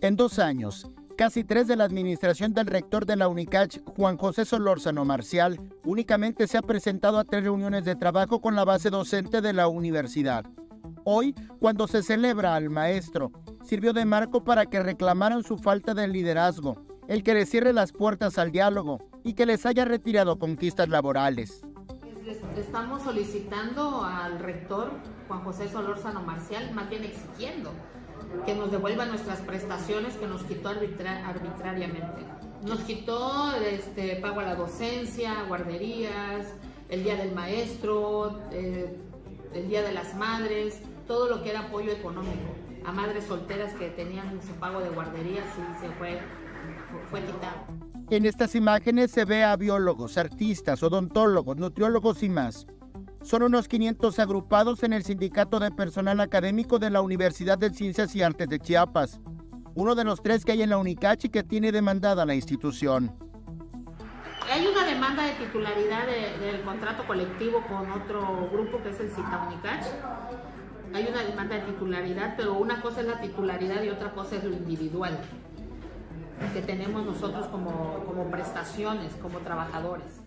En dos años, casi tres de la administración del rector de la UNICACH, Juan José Solórzano Marcial, únicamente se ha presentado a tres reuniones de trabajo con la base docente de la universidad. Hoy, cuando se celebra al maestro, sirvió de marco para que reclamaran su falta de liderazgo, el que les cierre las puertas al diálogo y que les haya retirado conquistas laborales. Estamos solicitando al rector Juan José Solórzano Marcial, más bien exigiendo que nos devuelva nuestras prestaciones que nos quitó arbitrariamente. Nos quitó este, pago a la docencia, guarderías, el día del maestro, eh, el día de las madres, todo lo que era apoyo económico a madres solteras que tenían su pago de guarderías y se fue, fue quitado. En estas imágenes se ve a biólogos, artistas, odontólogos, nutriólogos y más son unos 500 agrupados en el Sindicato de Personal Académico de la Universidad de Ciencias y Artes de Chiapas, uno de los tres que hay en la Unicachi que tiene demandada la institución. Hay una demanda de titularidad del contrato colectivo con otro grupo que es el CITA Unicach. Hay una demanda de titularidad, pero una cosa es la titularidad y otra cosa es lo individual que tenemos nosotros como, como prestaciones, como trabajadores.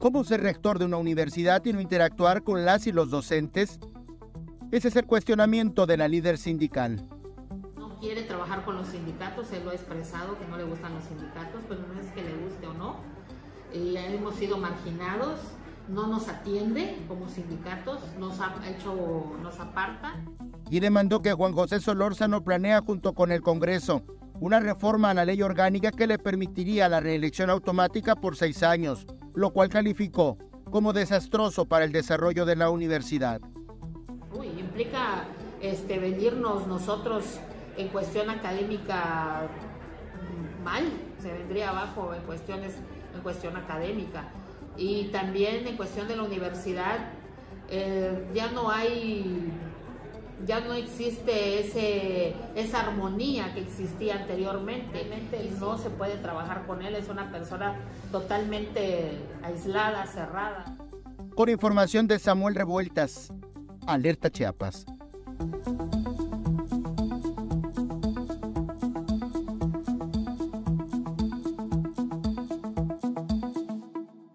¿Cómo ser rector de una universidad y no interactuar con las y los docentes? Ese es el cuestionamiento de la líder sindical. No quiere trabajar con los sindicatos, él lo ha expresado que no le gustan los sindicatos, pero no es que le guste o no. Eh, hemos sido marginados, no nos atiende como sindicatos, nos ha hecho, nos aparta. Y demandó que Juan José Solórzano planea junto con el Congreso una reforma a la ley orgánica que le permitiría la reelección automática por seis años lo cual calificó como desastroso para el desarrollo de la universidad. Uy, implica este, venirnos nosotros en cuestión académica mal, se vendría abajo en cuestiones en cuestión académica y también en cuestión de la universidad eh, ya no hay ya no existe ese, esa armonía que existía anteriormente y no se puede trabajar con él, es una persona totalmente aislada, cerrada. Por información de Samuel Revueltas, Alerta Chiapas.